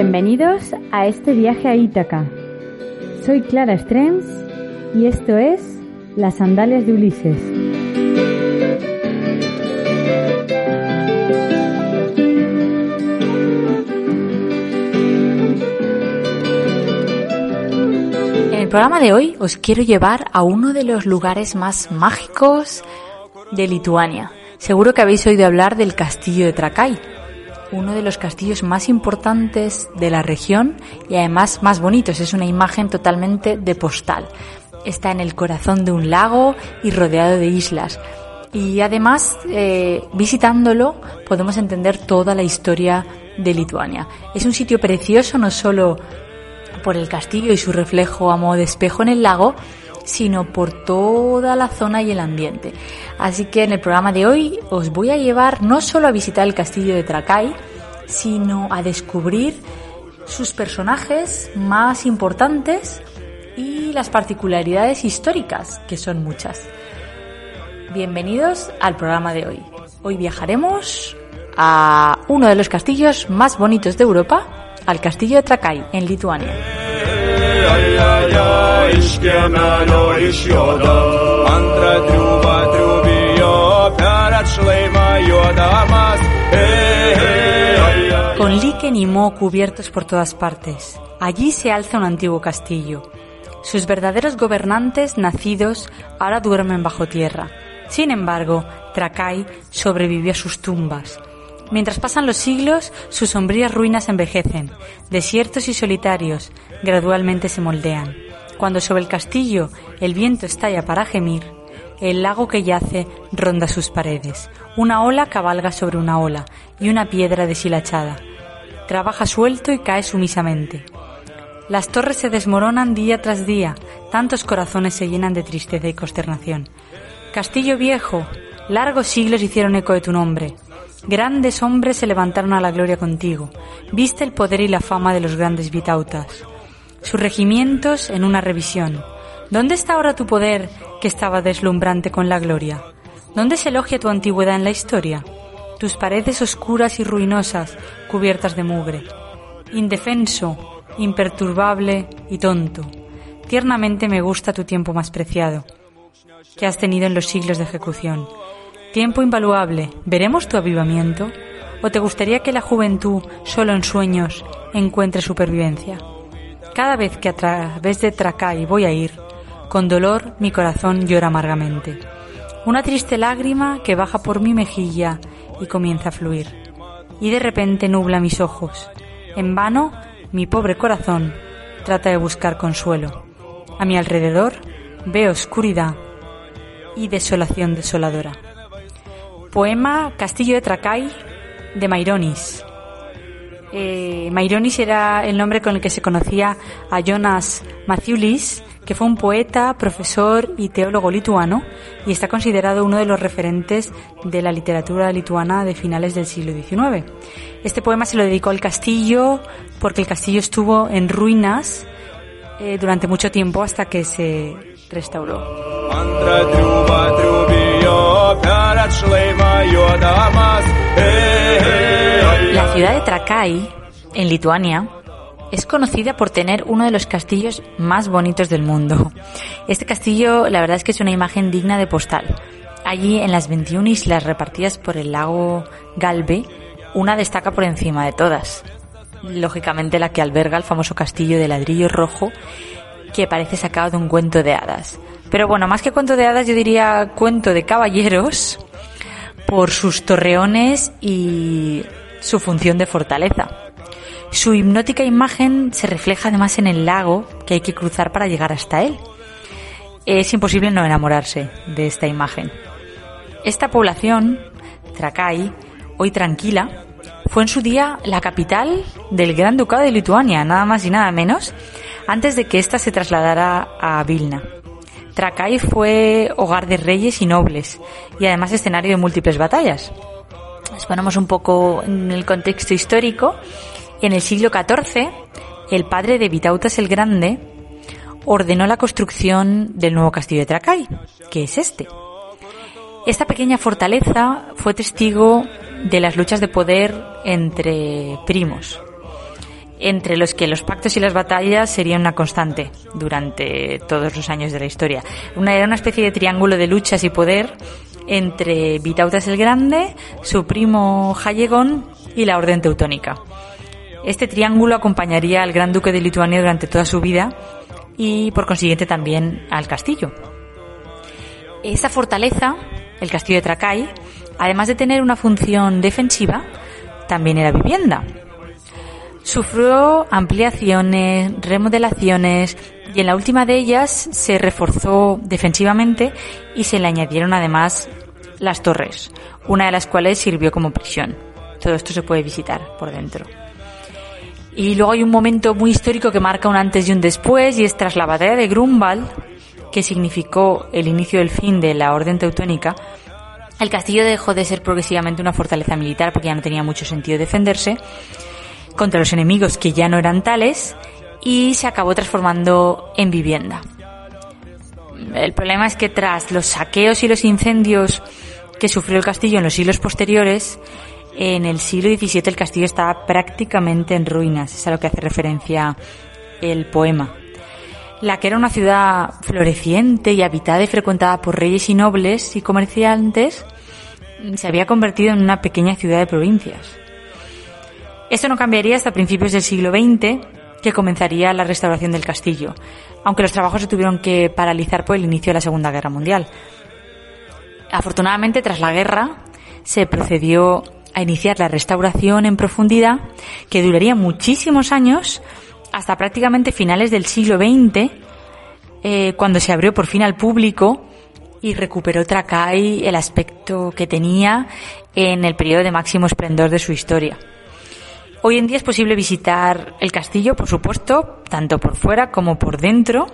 Bienvenidos a este viaje a Ítaca. Soy Clara Strems y esto es Las Sandalias de Ulises. En el programa de hoy os quiero llevar a uno de los lugares más mágicos de Lituania. Seguro que habéis oído hablar del castillo de Trakai, uno de los castillos más importantes de la región y además más bonitos. Es una imagen totalmente de postal. Está en el corazón de un lago y rodeado de islas. Y además, eh, visitándolo, podemos entender toda la historia de Lituania. Es un sitio precioso no solo por el castillo y su reflejo a modo de espejo en el lago, sino por toda la zona y el ambiente. Así que en el programa de hoy os voy a llevar no solo a visitar el castillo de Trakai, sino a descubrir sus personajes más importantes y las particularidades históricas, que son muchas. Bienvenidos al programa de hoy. Hoy viajaremos a uno de los castillos más bonitos de Europa, al castillo de Trakai, en Lituania. Con líquen y moho cubiertos por todas partes, allí se alza un antiguo castillo. Sus verdaderos gobernantes nacidos ahora duermen bajo tierra. Sin embargo, Trakai sobrevivió a sus tumbas. Mientras pasan los siglos, sus sombrías ruinas envejecen, desiertos y solitarios gradualmente se moldean. Cuando sobre el castillo el viento estalla para gemir, el lago que yace ronda sus paredes. Una ola cabalga sobre una ola y una piedra deshilachada. Trabaja suelto y cae sumisamente. Las torres se desmoronan día tras día, tantos corazones se llenan de tristeza y consternación. Castillo viejo, largos siglos hicieron eco de tu nombre. Grandes hombres se levantaron a la gloria contigo. Viste el poder y la fama de los grandes vitautas. Sus regimientos en una revisión. ¿Dónde está ahora tu poder que estaba deslumbrante con la gloria? ¿Dónde se elogia tu antigüedad en la historia? Tus paredes oscuras y ruinosas, cubiertas de mugre. Indefenso, imperturbable y tonto. Tiernamente me gusta tu tiempo más preciado, que has tenido en los siglos de ejecución. Tiempo invaluable, ¿veremos tu avivamiento? ¿O te gustaría que la juventud, solo en sueños, encuentre supervivencia? Cada vez que a través de Tracay voy a ir, con dolor mi corazón llora amargamente. Una triste lágrima que baja por mi mejilla y comienza a fluir. Y de repente nubla mis ojos. En vano, mi pobre corazón trata de buscar consuelo. A mi alrededor veo oscuridad y desolación desoladora. Poema Castillo de Tracay de Maironis. Eh, Maironis era el nombre con el que se conocía a Jonas Mathiulis, que fue un poeta, profesor y teólogo lituano y está considerado uno de los referentes de la literatura lituana de finales del siglo XIX. Este poema se lo dedicó al castillo porque el castillo estuvo en ruinas eh, durante mucho tiempo hasta que se restauró. La ciudad de Trakai, en Lituania, es conocida por tener uno de los castillos más bonitos del mundo. Este castillo, la verdad es que es una imagen digna de postal. Allí, en las 21 islas repartidas por el lago Galve, una destaca por encima de todas. Lógicamente la que alberga el famoso castillo de ladrillo rojo que parece sacado de un cuento de hadas. Pero bueno, más que cuento de hadas, yo diría cuento de caballeros por sus torreones y su función de fortaleza. Su hipnótica imagen se refleja además en el lago que hay que cruzar para llegar hasta él. Es imposible no enamorarse de esta imagen. Esta población, Trakai, hoy tranquila, fue en su día la capital del Gran Ducado de Lituania, nada más y nada menos, antes de que ésta se trasladara a Vilna. Trakai fue hogar de reyes y nobles y además escenario de múltiples batallas. Nos ponemos un poco en el contexto histórico. En el siglo XIV, el padre de Vitautas el Grande ordenó la construcción del nuevo castillo de Trakai, que es este. Esta pequeña fortaleza fue testigo de las luchas de poder entre primos, entre los que los pactos y las batallas serían una constante durante todos los años de la historia. Una, era una especie de triángulo de luchas y poder entre Vitautas el Grande, su primo Jallegón y la Orden Teutónica. Este triángulo acompañaría al Gran Duque de Lituania durante toda su vida y por consiguiente también al castillo. Esta fortaleza, el castillo de Trakai, además de tener una función defensiva, también era vivienda. Sufrió ampliaciones, remodelaciones y en la última de ellas se reforzó defensivamente y se le añadieron además las torres, una de las cuales sirvió como prisión. Todo esto se puede visitar por dentro. Y luego hay un momento muy histórico que marca un antes y un después y es tras la batalla de Grunwald, que significó el inicio del fin de la orden teutónica, el castillo dejó de ser progresivamente una fortaleza militar porque ya no tenía mucho sentido defenderse contra los enemigos que ya no eran tales y se acabó transformando en vivienda. El problema es que tras los saqueos y los incendios que sufrió el castillo en los siglos posteriores, en el siglo XVII el castillo estaba prácticamente en ruinas, es a lo que hace referencia el poema. La que era una ciudad floreciente y habitada y frecuentada por reyes y nobles y comerciantes, se había convertido en una pequeña ciudad de provincias. Esto no cambiaría hasta principios del siglo XX, que comenzaría la restauración del castillo, aunque los trabajos se tuvieron que paralizar por el inicio de la Segunda Guerra Mundial. Afortunadamente, tras la guerra, se procedió a iniciar la restauración en profundidad, que duraría muchísimos años, hasta prácticamente finales del siglo XX, eh, cuando se abrió por fin al público y recuperó Trakai el aspecto que tenía en el periodo de máximo esplendor de su historia. Hoy en día es posible visitar el castillo, por supuesto, tanto por fuera como por dentro,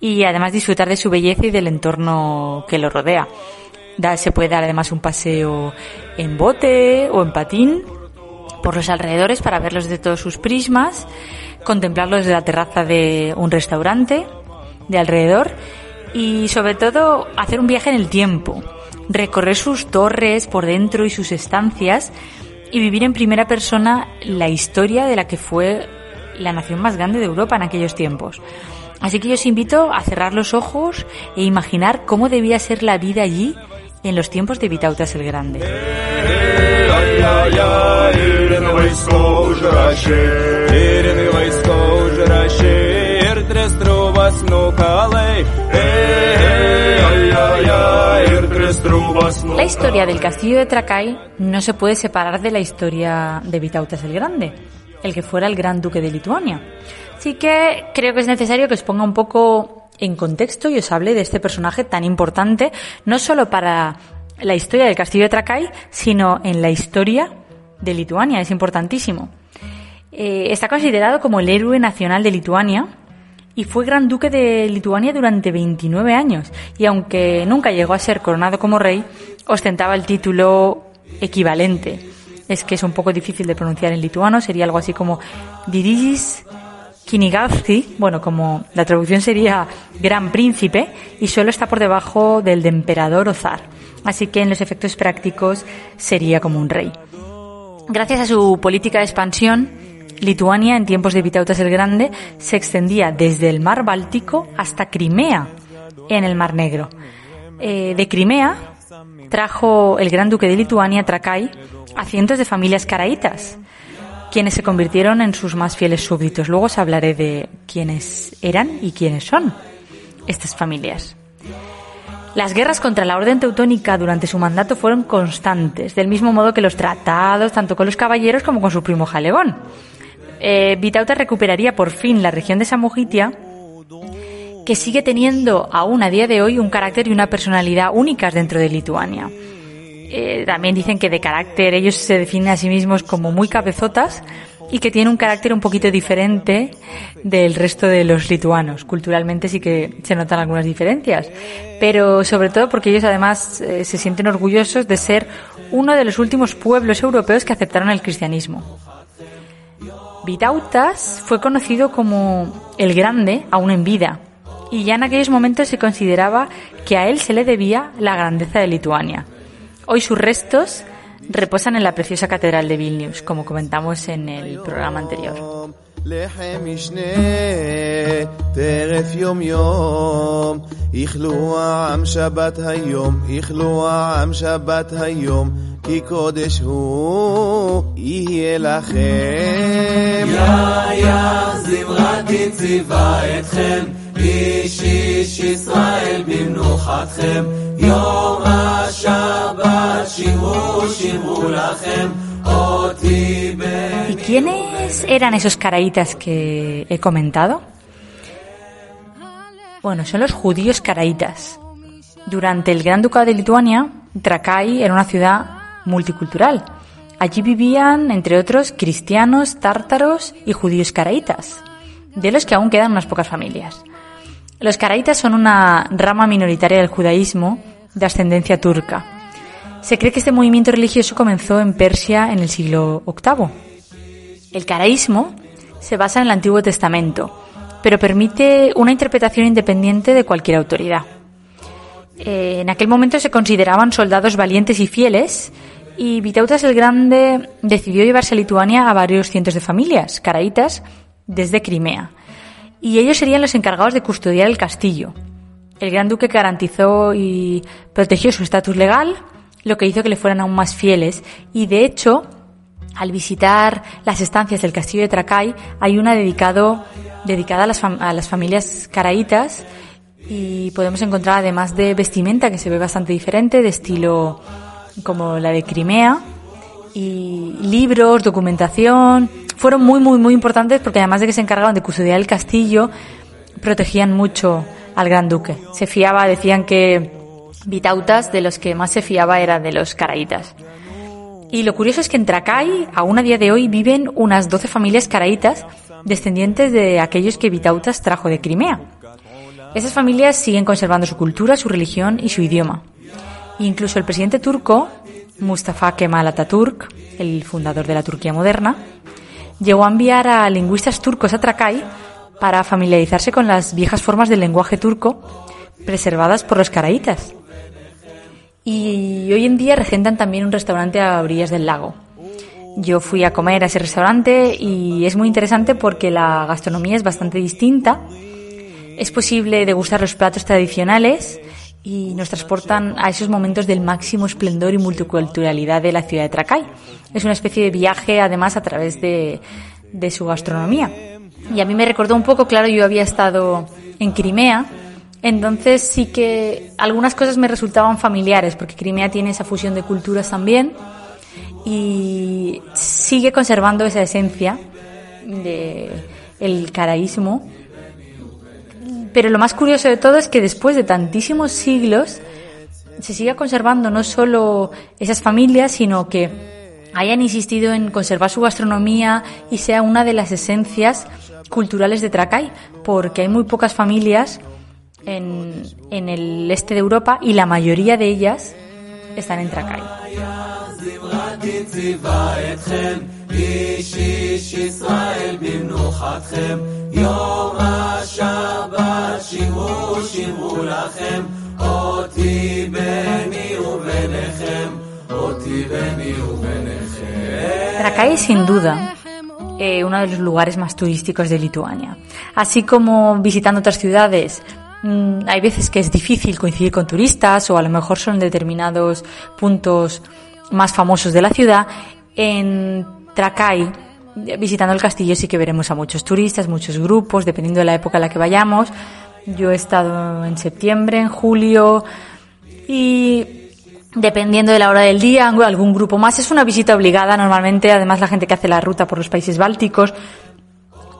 y además disfrutar de su belleza y del entorno que lo rodea. se puede dar además un paseo en bote o en patín por los alrededores para verlos de todos sus prismas, contemplarlos desde la terraza de un restaurante de alrededor y sobre todo hacer un viaje en el tiempo, recorrer sus torres por dentro y sus estancias y vivir en primera persona la historia de la que fue la nación más grande de Europa en aquellos tiempos. Así que yo os invito a cerrar los ojos e imaginar cómo debía ser la vida allí en los tiempos de Vitautas el Grande. La historia del castillo de Trakai no se puede separar de la historia de Vitautas el Grande, el que fuera el gran duque de Lituania. Así que creo que es necesario que os ponga un poco en contexto y os hable de este personaje tan importante, no solo para la historia del castillo de Trakai, sino en la historia de Lituania. Es importantísimo. Eh, está considerado como el héroe nacional de Lituania y fue gran duque de Lituania durante 29 años y aunque nunca llegó a ser coronado como rey, ostentaba el título equivalente. Es que es un poco difícil de pronunciar en lituano, sería algo así como Dirigis Kinigavsti, bueno, como la traducción sería Gran Príncipe, y solo está por debajo del de Emperador o Zar. Así que en los efectos prácticos sería como un rey. Gracias a su política de expansión, Lituania, en tiempos de Vitautas el Grande, se extendía desde el mar Báltico hasta Crimea, en el Mar Negro. Eh, de Crimea trajo el gran duque de Lituania, Trakai, a cientos de familias caraítas, quienes se convirtieron en sus más fieles súbditos. Luego os hablaré de quiénes eran y quiénes son estas familias. Las guerras contra la orden teutónica durante su mandato fueron constantes, del mismo modo que los tratados tanto con los caballeros como con su primo Jalegón eh, Vitauta recuperaría por fin la región de Samogitia, que sigue teniendo aún a día de hoy un carácter y una personalidad únicas dentro de Lituania. Eh, también dicen que de carácter ellos se definen a sí mismos como muy cabezotas y que tienen un carácter un poquito diferente del resto de los lituanos. Culturalmente sí que se notan algunas diferencias, pero sobre todo porque ellos además eh, se sienten orgullosos de ser uno de los últimos pueblos europeos que aceptaron el cristianismo. Vitautas fue conocido como el Grande aún en vida, y ya en aquellos momentos se consideraba que a él se le debía la grandeza de Lituania. Hoy sus restos reposan en la preciosa catedral de Vilnius, como comentamos en el programa anterior. ¿Y quiénes eran esos caraítas que he comentado? Bueno, son los judíos caraítas. Durante el Gran Ducado de Lituania, Trakai era una ciudad multicultural. Allí vivían, entre otros, cristianos, tártaros y judíos caraítas, de los que aún quedan unas pocas familias. Los caraítas son una rama minoritaria del judaísmo de ascendencia turca. Se cree que este movimiento religioso comenzó en Persia en el siglo VIII. El caraísmo se basa en el Antiguo Testamento, pero permite una interpretación independiente de cualquier autoridad. Eh, en aquel momento se consideraban soldados valientes y fieles, y Vitautas el Grande decidió llevarse a Lituania a varios cientos de familias, caraítas, desde Crimea y ellos serían los encargados de custodiar el castillo. El gran duque garantizó y protegió su estatus legal, lo que hizo que le fueran aún más fieles y de hecho, al visitar las estancias del castillo de Tracay, hay una dedicado, dedicada a las, a las familias caraítas y podemos encontrar además de vestimenta que se ve bastante diferente, de estilo como la de Crimea, y libros, documentación, fueron muy, muy, muy importantes porque además de que se encargaban de custodiar el castillo, protegían mucho al gran duque. Se fiaba, decían que Vitautas de los que más se fiaba era de los caraítas. Y lo curioso es que en Tracay, aún a día de hoy, viven unas 12 familias caraítas descendientes de aquellos que Vitautas trajo de Crimea. Esas familias siguen conservando su cultura, su religión y su idioma. incluso el presidente turco, Mustafa Kemal Atatürk, el fundador de la Turquía moderna, llegó a enviar a lingüistas turcos a Trakai para familiarizarse con las viejas formas del lenguaje turco preservadas por los caraítas. Y hoy en día regentan también un restaurante a orillas del lago. Yo fui a comer a ese restaurante y es muy interesante porque la gastronomía es bastante distinta. Es posible degustar los platos tradicionales y nos transportan a esos momentos del máximo esplendor y multiculturalidad de la ciudad de Tracay. Es una especie de viaje, además, a través de, de su gastronomía. Y a mí me recordó un poco, claro, yo había estado en Crimea, entonces sí que algunas cosas me resultaban familiares, porque Crimea tiene esa fusión de culturas también y sigue conservando esa esencia de el caraísmo pero lo más curioso de todo es que después de tantísimos siglos se siga conservando no solo esas familias, sino que hayan insistido en conservar su gastronomía y sea una de las esencias culturales de Tracay, porque hay muy pocas familias en, el este de Europa y la mayoría de ellas están en Tracay. Trakai es sin duda eh, uno de los lugares más turísticos de Lituania. Así como visitando otras ciudades, mm, hay veces que es difícil coincidir con turistas o a lo mejor son determinados puntos más famosos de la ciudad. En Trakai visitando el castillo sí que veremos a muchos turistas, muchos grupos, dependiendo de la época en la que vayamos. Yo he estado en septiembre, en julio y dependiendo de la hora del día, algún grupo más. Es una visita obligada normalmente, además la gente que hace la ruta por los países bálticos,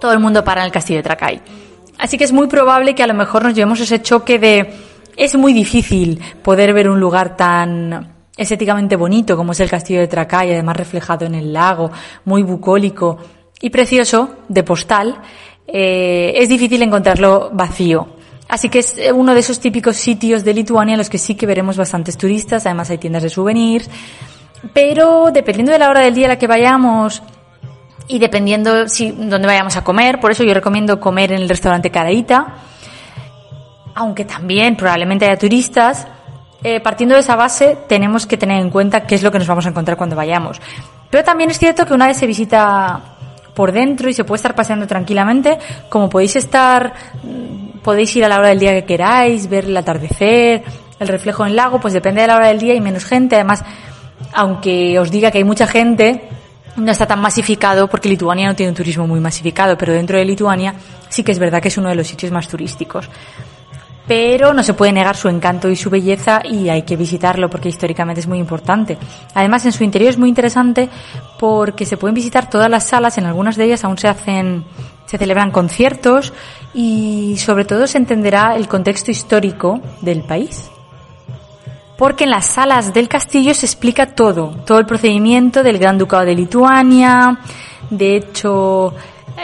todo el mundo para en el castillo de Trakai. Así que es muy probable que a lo mejor nos llevemos ese choque de es muy difícil poder ver un lugar tan estéticamente bonito, como es el castillo de Tracay, además reflejado en el lago, muy bucólico y precioso, de postal, eh, es difícil encontrarlo vacío. Así que es uno de esos típicos sitios de Lituania en los que sí que veremos bastantes turistas, además hay tiendas de souvenirs, pero dependiendo de la hora del día a la que vayamos y dependiendo si dónde vayamos a comer, por eso yo recomiendo comer en el restaurante Caraíta, aunque también probablemente haya turistas, eh, partiendo de esa base tenemos que tener en cuenta qué es lo que nos vamos a encontrar cuando vayamos. Pero también es cierto que una vez se visita por dentro y se puede estar paseando tranquilamente, como podéis estar, mm, podéis ir a la hora del día que queráis, ver el atardecer, el reflejo en el lago, pues depende de la hora del día y menos gente. Además, aunque os diga que hay mucha gente, no está tan masificado porque Lituania no tiene un turismo muy masificado, pero dentro de Lituania sí que es verdad que es uno de los sitios más turísticos. Pero no se puede negar su encanto y su belleza y hay que visitarlo porque históricamente es muy importante. Además, en su interior es muy interesante porque se pueden visitar todas las salas, en algunas de ellas aún se hacen, se celebran conciertos y sobre todo se entenderá el contexto histórico del país porque en las salas del castillo se explica todo, todo el procedimiento del Gran Ducado de Lituania. De hecho,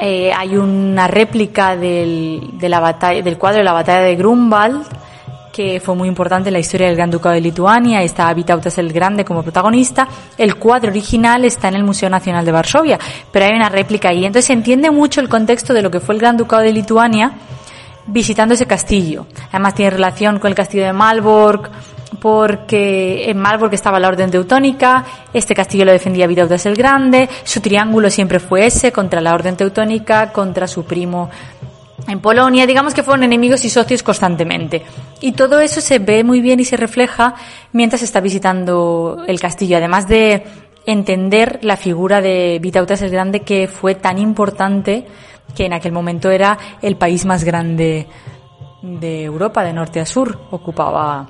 eh, hay una réplica del, del cuadro de la batalla de Grunwald, que fue muy importante en la historia del Gran Ducado de Lituania. Está Vitautas el Grande como protagonista. El cuadro original está en el Museo Nacional de Varsovia, pero hay una réplica ahí. Entonces se entiende mucho el contexto de lo que fue el Gran Ducado de Lituania visitando ese castillo. Además tiene relación con el castillo de Malbork, porque en Marburg estaba la orden teutónica, este castillo lo defendía Vidaudas el Grande, su triángulo siempre fue ese, contra la orden teutónica, contra su primo en Polonia, digamos que fueron enemigos y socios constantemente. Y todo eso se ve muy bien y se refleja mientras está visitando el castillo, además de entender la figura de Vitautas el Grande que fue tan importante que en aquel momento era el país más grande de Europa, de norte a sur, ocupaba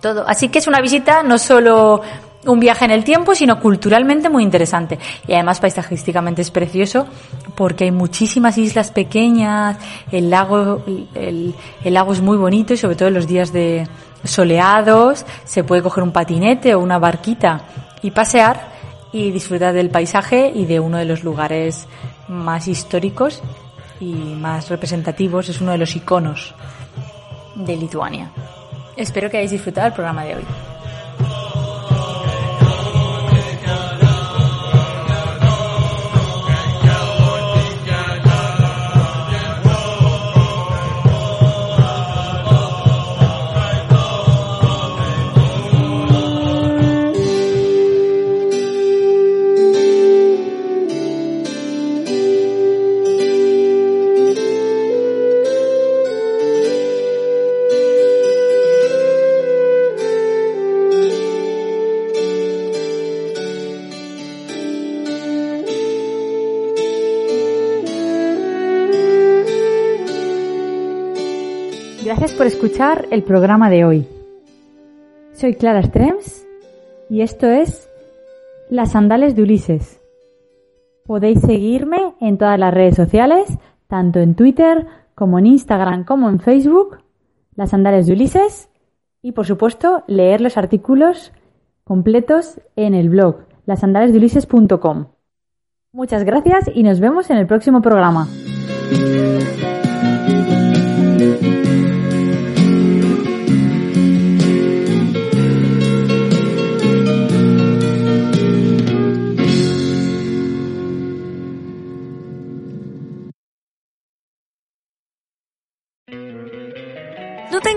todo. Así que es una visita no solo un viaje en el tiempo, sino culturalmente muy interesante. Y además paisajísticamente es precioso porque hay muchísimas islas pequeñas, el lago, el, lago es muy bonito y sobre todo en los días de soleados se puede coger un patinete o una barquita y pasear y disfrutar del paisaje y de uno de los lugares más históricos y más representativos, es uno de los iconos de Lituania. Espero que hayáis disfrutado el programa de hoy. Por escuchar el programa de hoy. Soy Clara Strems y esto es Las Sandales de Ulises. Podéis seguirme en todas las redes sociales, tanto en Twitter como en Instagram como en Facebook, Las Sandales de Ulises, y por supuesto leer los artículos completos en el blog lasandalesdeulises.com. Muchas gracias y nos vemos en el próximo programa.